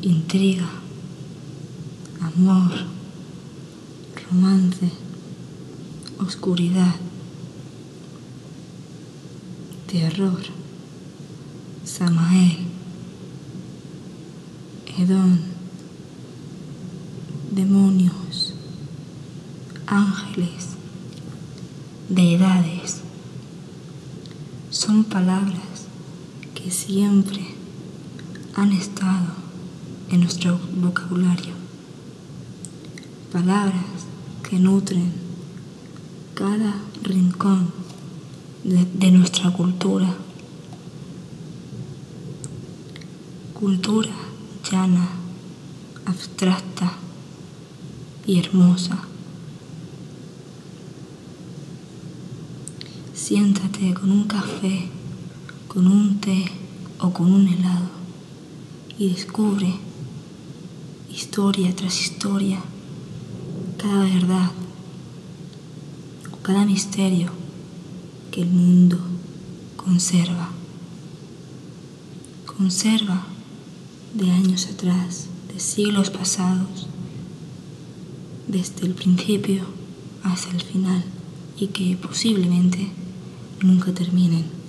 intriga, amor, romance, oscuridad, terror, Samael, Edón, demonios, ángeles, deidades. Son palabras que siempre han estado en nuestro vocabulario. Palabras que nutren cada rincón de, nuestra cultura. Cultura llana, abstracta y hermosa. Siéntate con un café, con un té o con un helado y descubre historia tras historia cada verdad cada misterio que el mundo conserva. Conserva de años atrás, de siglos pasados, desde el principio hasta el final y que posiblemente nunca terminen.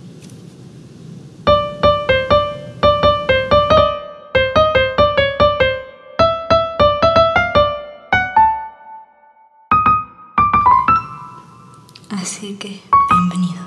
Así que bienvenidos,